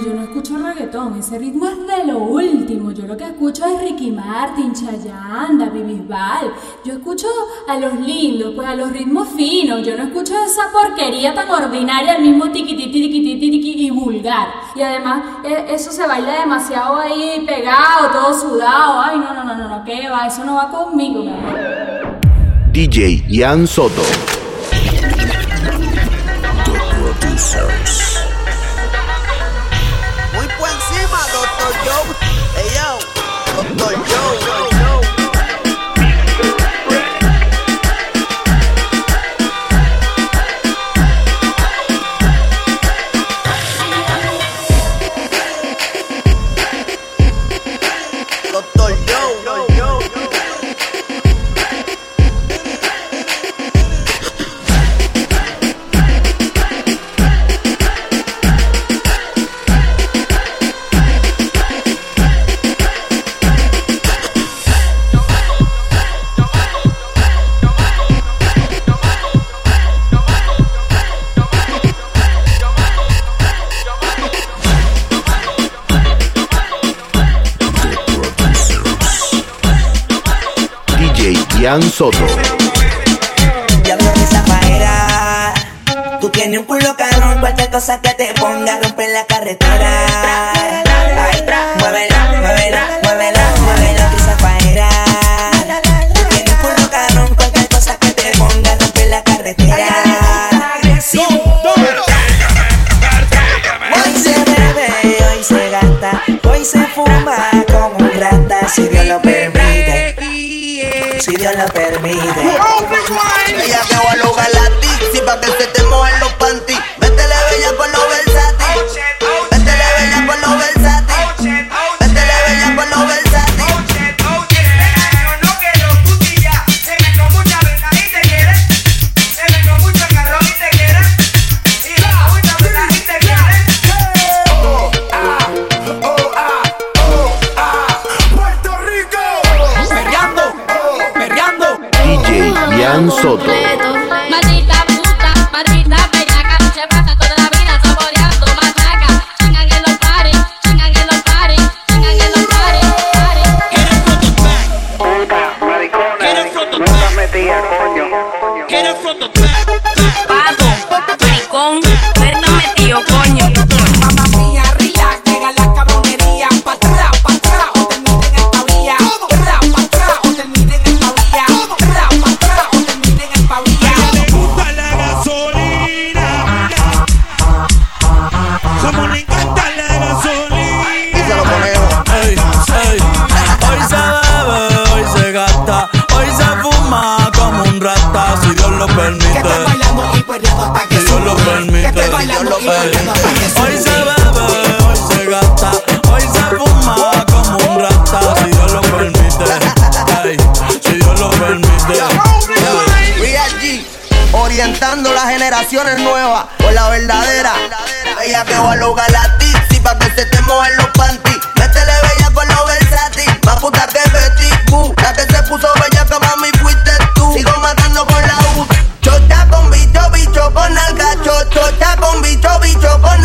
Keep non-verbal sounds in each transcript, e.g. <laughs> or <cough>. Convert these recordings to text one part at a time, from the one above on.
Yo no escucho reggaetón, ese ritmo es de lo último. Yo lo que escucho es Ricky Martin, Chayanne, David Bisbal. Yo escucho a los lindos, pues a los ritmos finos. Yo no escucho esa porquería tan ordinaria, el mismo tiquiti tiqui tiqui y vulgar. Y además, e, eso se baila demasiado ahí pegado, todo sudado. Ay, no, no, no, no, no, ¿qué va? Eso no va conmigo. DJ Ian Soto. Soto. Diablo de zafaera. Tú tienes un culo cabrón, cualquier cosa que te ponga rompe la carretera. Dios lo permite. Ella que va a lograr la si pa' que se te mojen los Soto. Hasta que Hoy se bebe, hoy se gasta, hoy se fuma como un rata, si Dios lo permite. Si Dios lo permite. G, orientando las generaciones nuevas por la verdadera. Ella que va a lograr la si pa' que se te mojen los panties. Métele bella con los versátil, más puta que Betty Boo. La que se puso bella que mami fuiste tú. Sigo matando con la U. Chota con bicho, bicho con alga. Cho- Chota con bicho, bicho con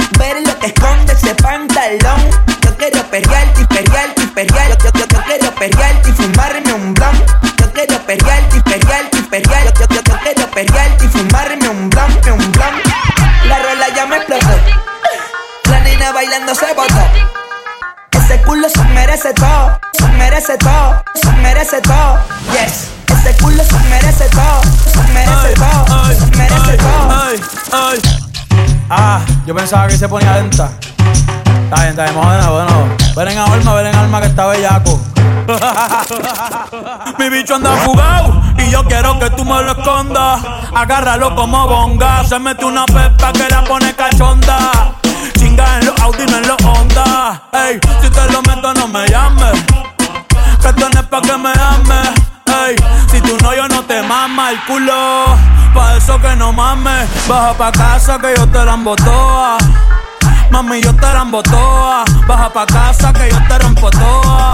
ver lo que esconde ese pantalón. Yo quiero perrearte y perrearte y perrearte. Yo, yo, yo, quiero perrearte y fumarme un blunt. Yo quiero perrearte y perrearte y perrearte. Yo, yo, yo, quiero perrearte y fumarme un blunt, un blunt. La rola ya me explotó. La nena bailando se botó. Ese culo se merece todo, se merece todo, se merece todo. Yes. Ese culo se merece todo, se merece todo, se merece todo. Ay, ay. Ah, yo pensaba que se ponía lenta. Está bien, está bien, bueno. Ven en alma, ven en alma que está bellaco. <laughs> Mi bicho anda fugado y yo quiero que tú me lo escondas. Agárralo como bonga. Se mete una pepa que la pone cachonda. Chinga en los Audi, no en los Honda. Ey, si te lo meto, no me llames. Que tenés pa' que me ames. Si tú no, yo no te mama el culo. Pa' eso que no mames, baja pa' casa que yo te la embotoa. Mami, yo te la embotoa. Baja pa' casa que yo te rompo toa.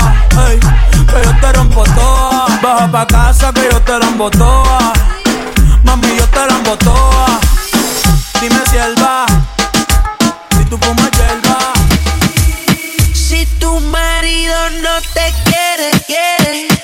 Que yo te rompo toa. Baja pa' casa que yo te la embotoa. Mami, yo te la embotoa. Dime si él va, si tú fumas hierba. Si tu marido no te quiere, quiere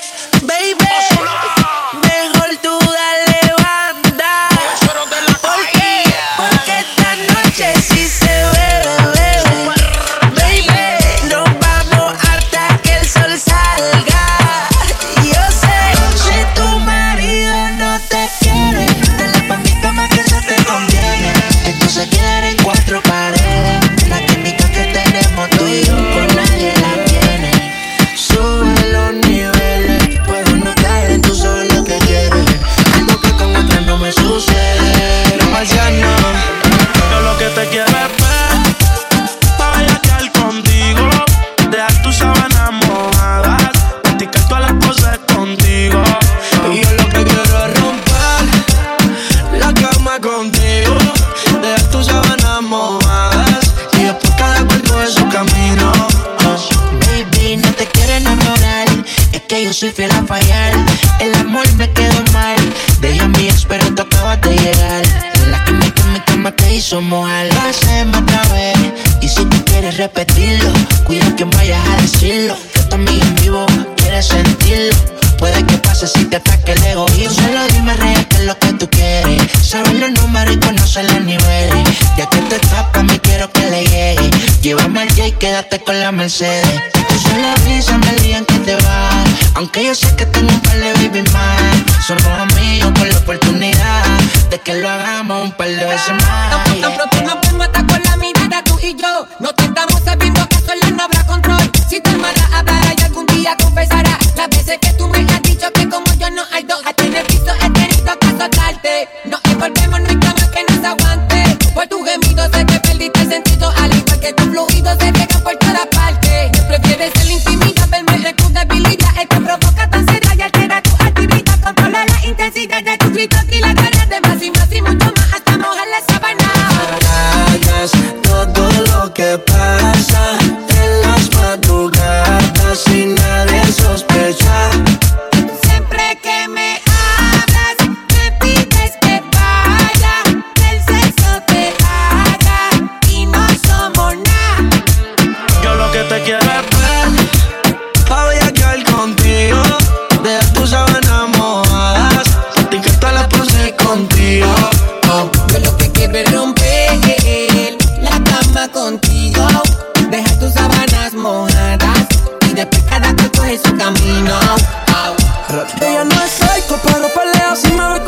que tengo un par de baby más. Somos amigos con la oportunidad de que lo hagamos un par de veces más. Tan, pronto nos vemos hasta con la mirada tú y yo. No te estamos sabiendo que solo no habrá control. Si te amarás, hablará y algún día confesará las veces que tú me has dicho que como yo no hay dos. A tener visto, he tenido que soltarte. Nos envolvemos, no hay cama que nos aguante. Por tu gemido sé que perdiste sentido. Yo lo que quiero es romper la cama contigo. Deja tus sábanas mojadas y después cada cual coge su camino. Ella no es psycho, pero pelea si me ve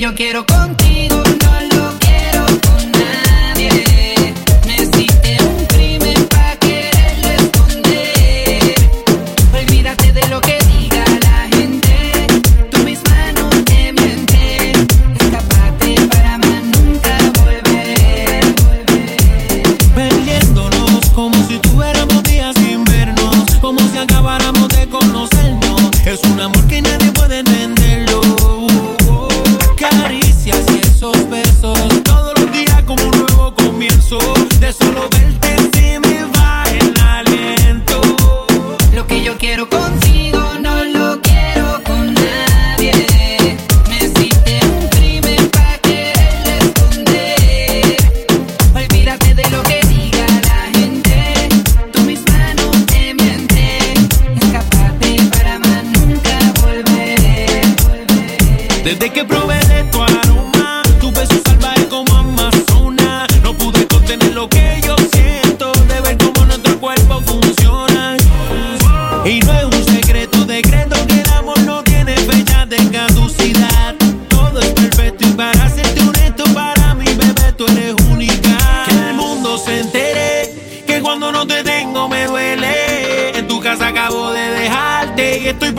yo quiero con.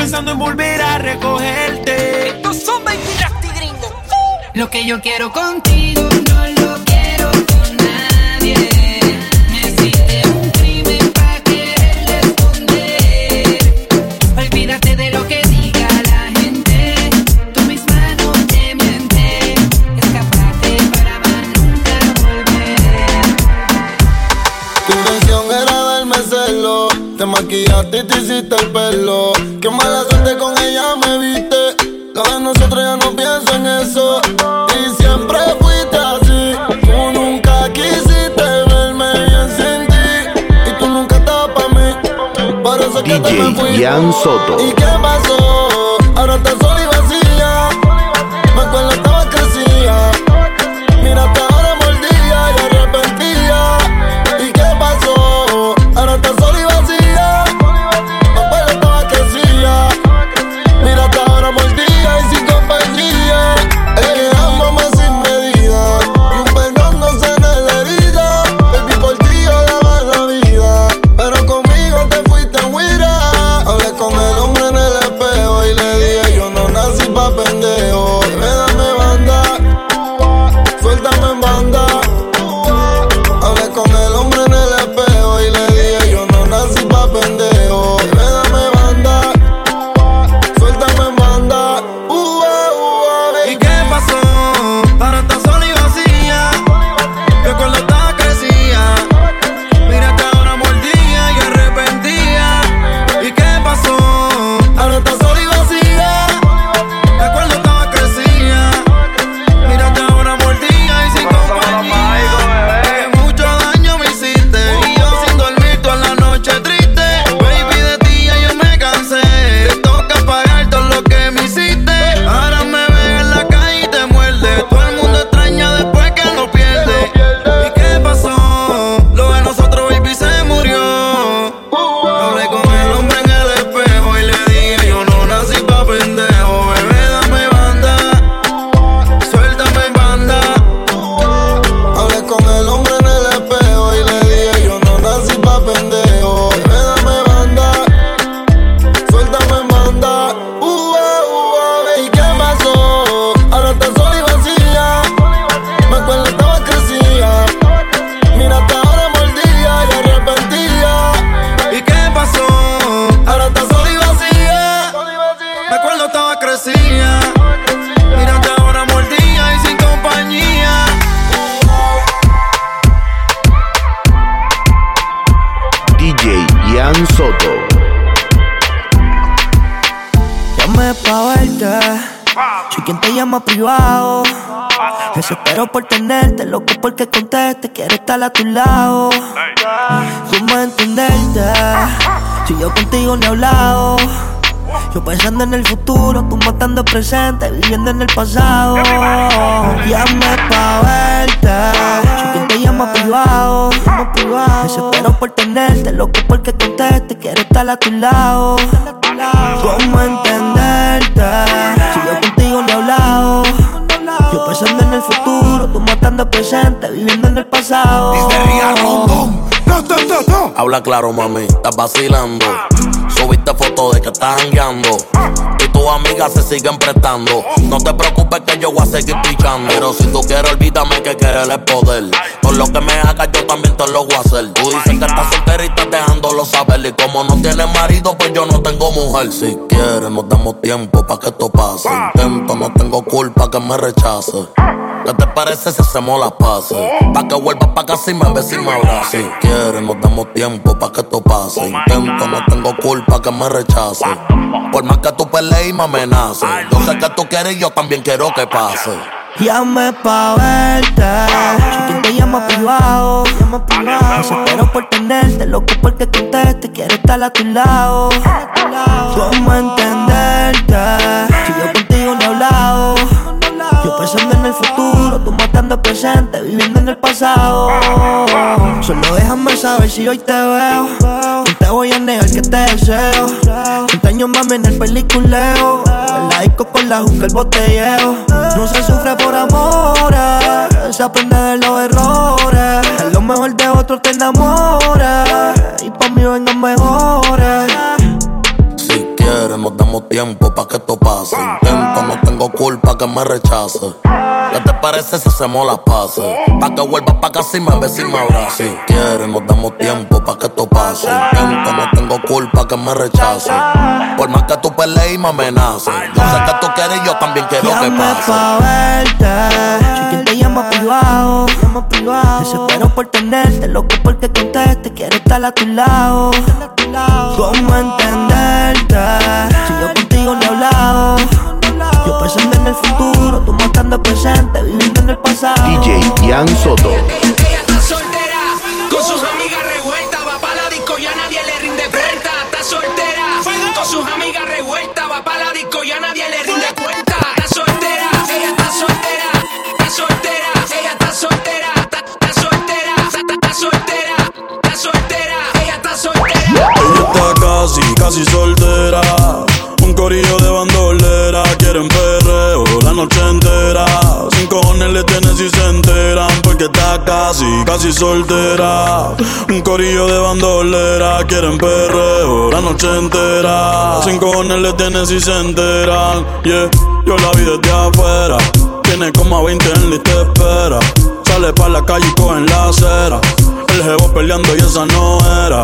pensando en volver a recogerte. Estos son baby y gringo. Lo que yo quiero contigo. DJ Jan Soto. pa' verte. Soy quien te llama privado. Desespero por tenerte, loco porque conteste. Quiero estar a tu lado. ¿Cómo entenderte? Si yo contigo no he hablado. Yo pensando en el futuro, tú matando el presente, viviendo en el pasado. Llame pa' verte. Soy quien te llama privado. Desespero por tenerte, loco porque conteste. Quiero estar a tu lado. ¿Cómo entender? Si yo contigo no he hablado. Yo pensando en el futuro, tú matando el presente, viviendo en el pasado. Habla claro, mami, estás vacilando. Subiste foto de que estás jangueando. Tus amigas se siguen prestando. No te preocupes que yo voy a seguir pichando. Pero si tú quieres, olvídame que querer es poder. Con lo que me hagas, yo también te lo voy a hacer. Tú dices que estás soltera y estás dejándolo saber. Y como no tienes marido, pues yo no tengo mujer. Si quieres, nos damos tiempo para que esto pase. Intento, no tengo culpa que me rechace. ¿Qué te parece si hacemos las paces? Pa' que vuelvas pa' casa y me beses y me abraces. Si quieres, nos damos tiempo pa' que esto pase. Intento, no tengo culpa que me rechace. Por más que tú pelees y me amenaces. Yo sé que tú quieres y yo también quiero que pase. Llame pa' verte. Si quien te llama privado, llama privado. Desespero por tenerte, loco porque conteste, quiero estar a tu lado. ¿Cómo entenderte? Si yo contigo no he hablado. Yo pensando en el futuro, el presente, viviendo en el pasado. Solo déjame saber si hoy te veo. No te voy a negar que te deseo. 30 años mami en el peliculeo. En la disco con la juca, el botelleo. No se sufre por amores, se aprende de los errores. A lo mejor de otro te enamoras. Y pa' mí vengan mejores. Tiempo pa' que esto pase. Intento, no tengo culpa que me rechace. ¿Qué te parece si hacemos las paces? Pa' que vuelvas pa' casa y me beses y me abraces. Si quieres, nos damos tiempo pa' que esto pase. Intento, no tengo culpa que me rechace. Por más que tú pelees y me amenaces. Yo sé que tú quieres y yo también quiero que pase. pa' verte. Si quien te llama privado, llama privado. Desespero por tenerte, loco porque conteste, quiero estar a tu lado. ¿Cómo entenderte? El futuro, tú matando el presente, viviendo en el pasado. DJ Ian Soto. Ella está soltera, con sus amigas revueltas, va pa' la disco, ya nadie le rinde cuenta. Está soltera, con sus amigas revueltas, va pa' la disco, ya nadie le rinde cuenta. Está soltera, ella está soltera, está soltera, ella está soltera, está, está soltera, está, soltera, está soltera, ella está soltera. Ella está casi, casi soltera. Un corillo de bandolera. Quieren perreo la noche entera. Sin cojones le tienen si se enteran. Porque está casi, casi soltera. Un corillo de bandolera. Quieren perreo la noche entera. Sin cojones le tienen si se enteran. Yeah, yo la vi desde afuera. Tiene como a 20 en lista de espera. Sale pa' la calle y coge en la acera. El jevo peleando y esa no era.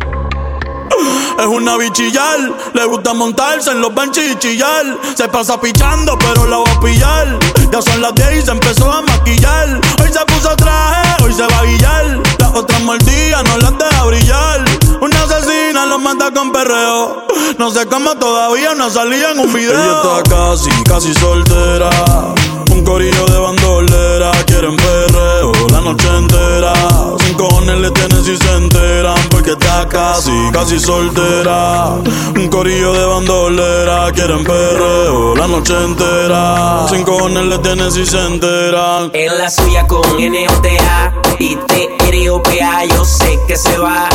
Es una bichillar, le gusta montarse en los benches y chillar. Se pasa pichando, pero la va a pillar. Ya son las 10 y se empezó a maquillar. Hoy se puso traje, hoy se va a guillar. Las otras mordidas no las deja brillar. Una asesina lo manda con perreo. No sé cómo todavía no salía en un video. Ella está casi, casi soltera. Un corillo de bandolera. Quieren perreo noche entera. Sin cojones le tienen si se enteran. Porque está casi, casi soltera. Un corillo de bandolera. Quieren perreo la noche entera. Sin cojones le tienen si se enteran. En la suya con N-O-T-A y T-R-O-P-A Yo sé que se va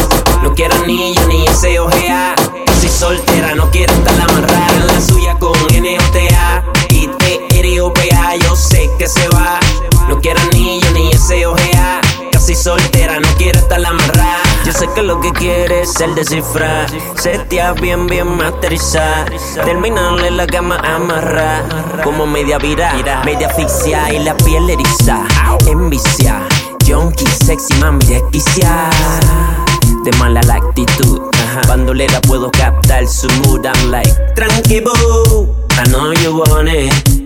No quiero anillo ni ese ojea Si soltera no quiero estar amarrada En la suya con N-O-T-A y T-R-O-P-A Yo sé que se va No quiero anillo ni ese Casi soltera no quiero estar amarrada. Yo sé que lo que quiere es el descifrar. Setea bien, bien masterizar. Terminarle la cama amarrar. Como media vira, media asfixia y la piel eriza. Envicia, junkie, sexy, mami desquicia De mala la actitud Bandolera puedo captar su mood I'm like, tranqui boo I know you want it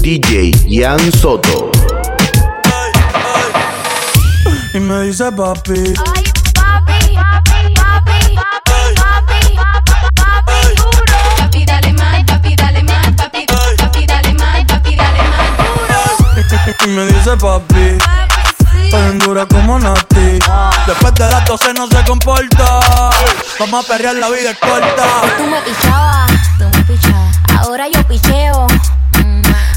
DJ Ian Soto. Y me dice papi. Papi, dale más, papi, dale más, papi, papi, dale más, papi, dale más duro. Y me dice papi. Tan dura como Nati. Después de las 12 no se comporta. Vamos a perrear, la vida es corta. Tú me pichabas, tú me pichabas. Ahora yo picheo.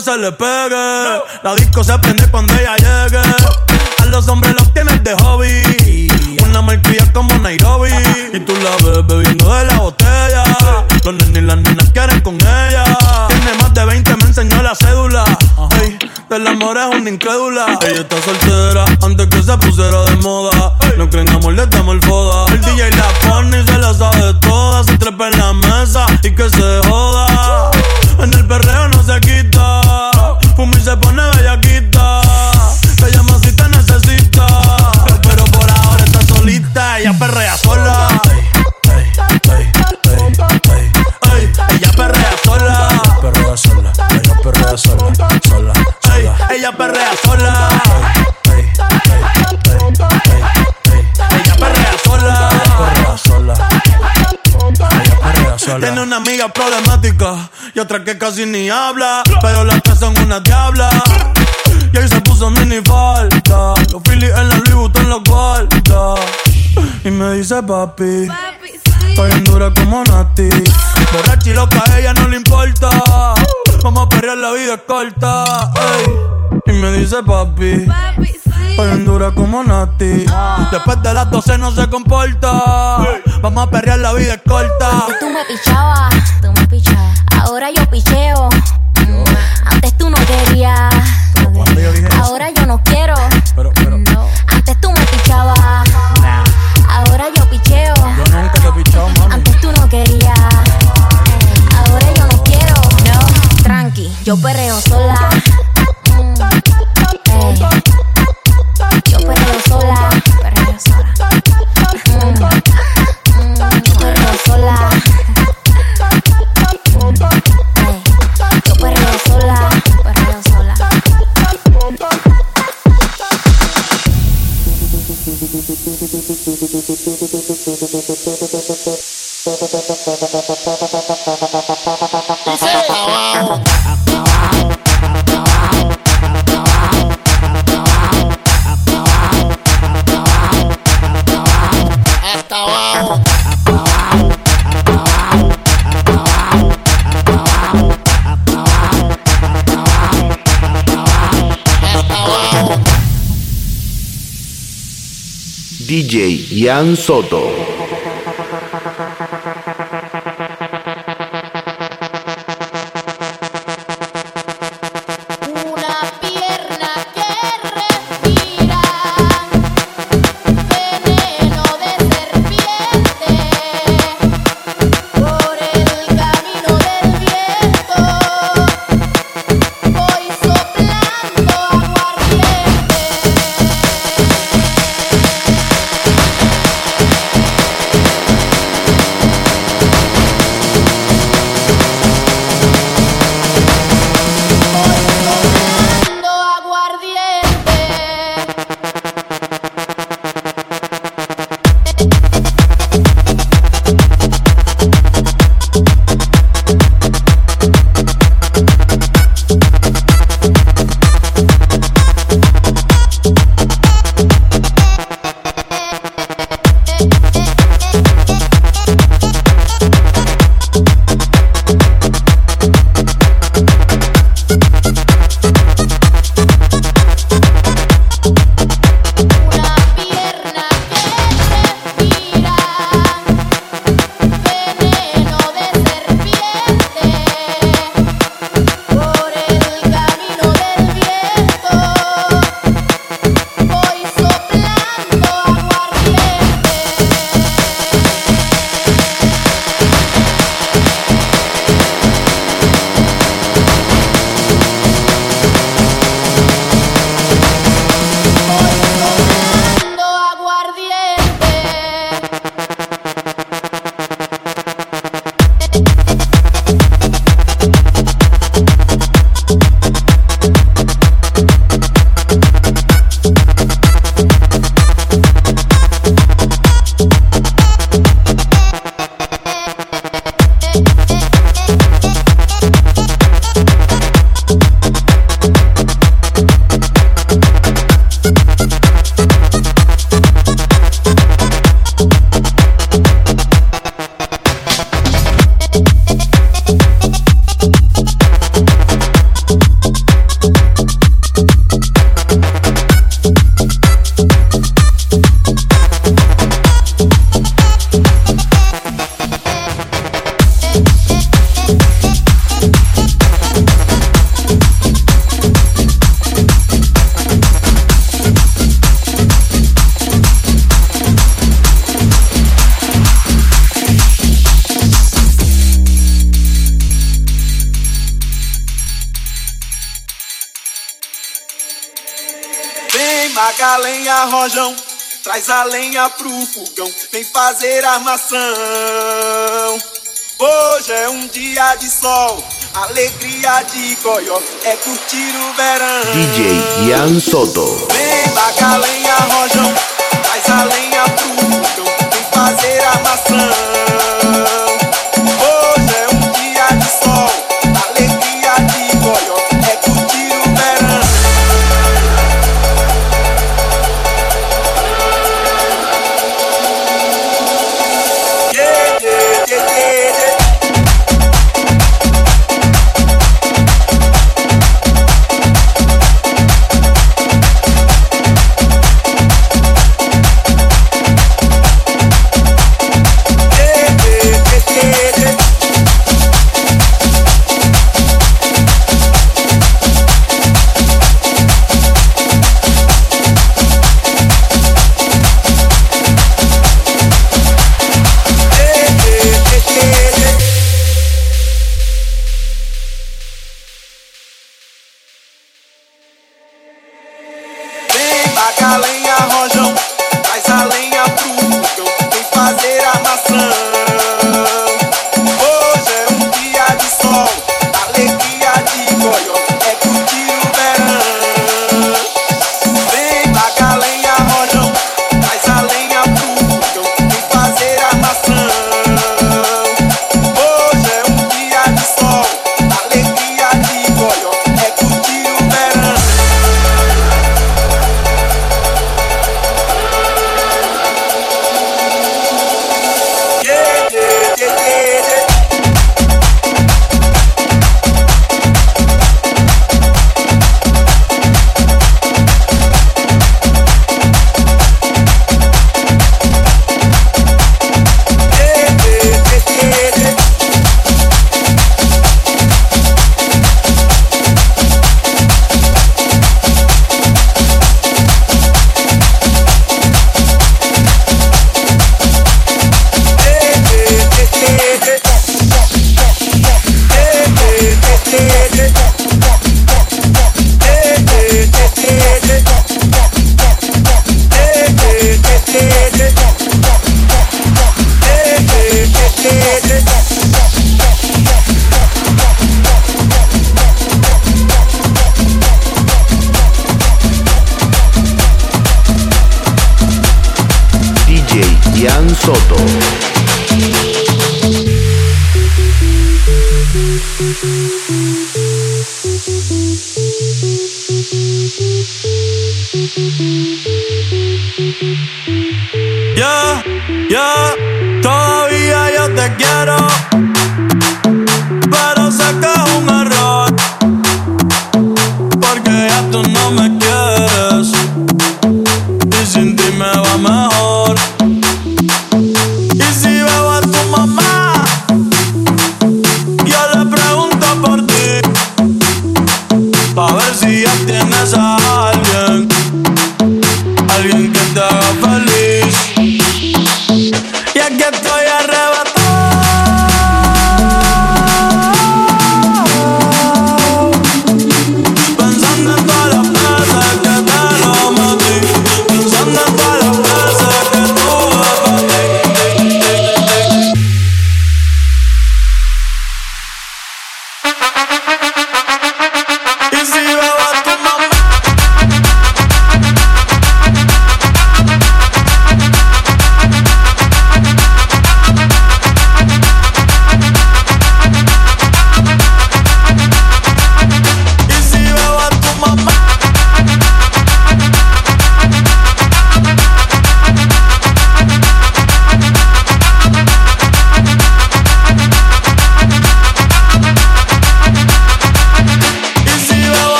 Se le pegue. La disco se prende cuando ella llegue. A los hombres los tienes de hobby. Una marquilla como Nairobi. Y tú la ves bebiendo de la botella. Los nenes y las nenas quieren con ella. Tiene más de 20, me enseñó la cédula. Ey, del amor es una incrédula. Ella está soltera antes que se pusiera de moda. No creen amor, le damos el foda. El DJ la pone y se la sabe toda. Se trepa en la mesa y que se joda. En el perreo no se ella perrea sola. Ella perrea sola. Perrea sola. Tiene una amiga problemática y otra que casi ni habla. Pero las tres son una diabla. Y ahí se puso mini falta. Los Phillies en la Louis Vuitton los guarda. Y me dice papi. Estoy en dura como Nati. Borracha y loca, a ella no le importa. Vamos a perrear, la vida es corta. ey. Y me dice papi. Estoy en dura como Nati. Después de las 12 no se comporta. Vamos a perrear, la vida es corta. Tú me pichabas, tú me pichabas. Ahora yo picheo. Mm, Antes tú no querías. Ahora yo no quiero. No. Antes tú me pichabas. Ahora yo picheo. Yo nunca te he pichado, mami. Antes tú no querías. Ahora yo no quiero. No, tranqui, yo perreo DJ Ian Soto. rojão, traz a lenha pro fogão, vem fazer armação. Hoje é um dia de sol, alegria de goió, é curtir o verão. DJ Ian Soto. Vem taca lenha, rojão, traz a lenha pro fogão, vem fazer armação. Yeah.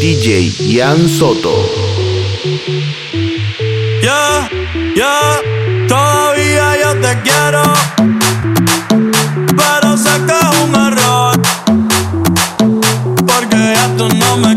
DJ Ian Soto. Yeah, yeah, todavía yo te quiero. Pero sé un error. Porque ya tú no me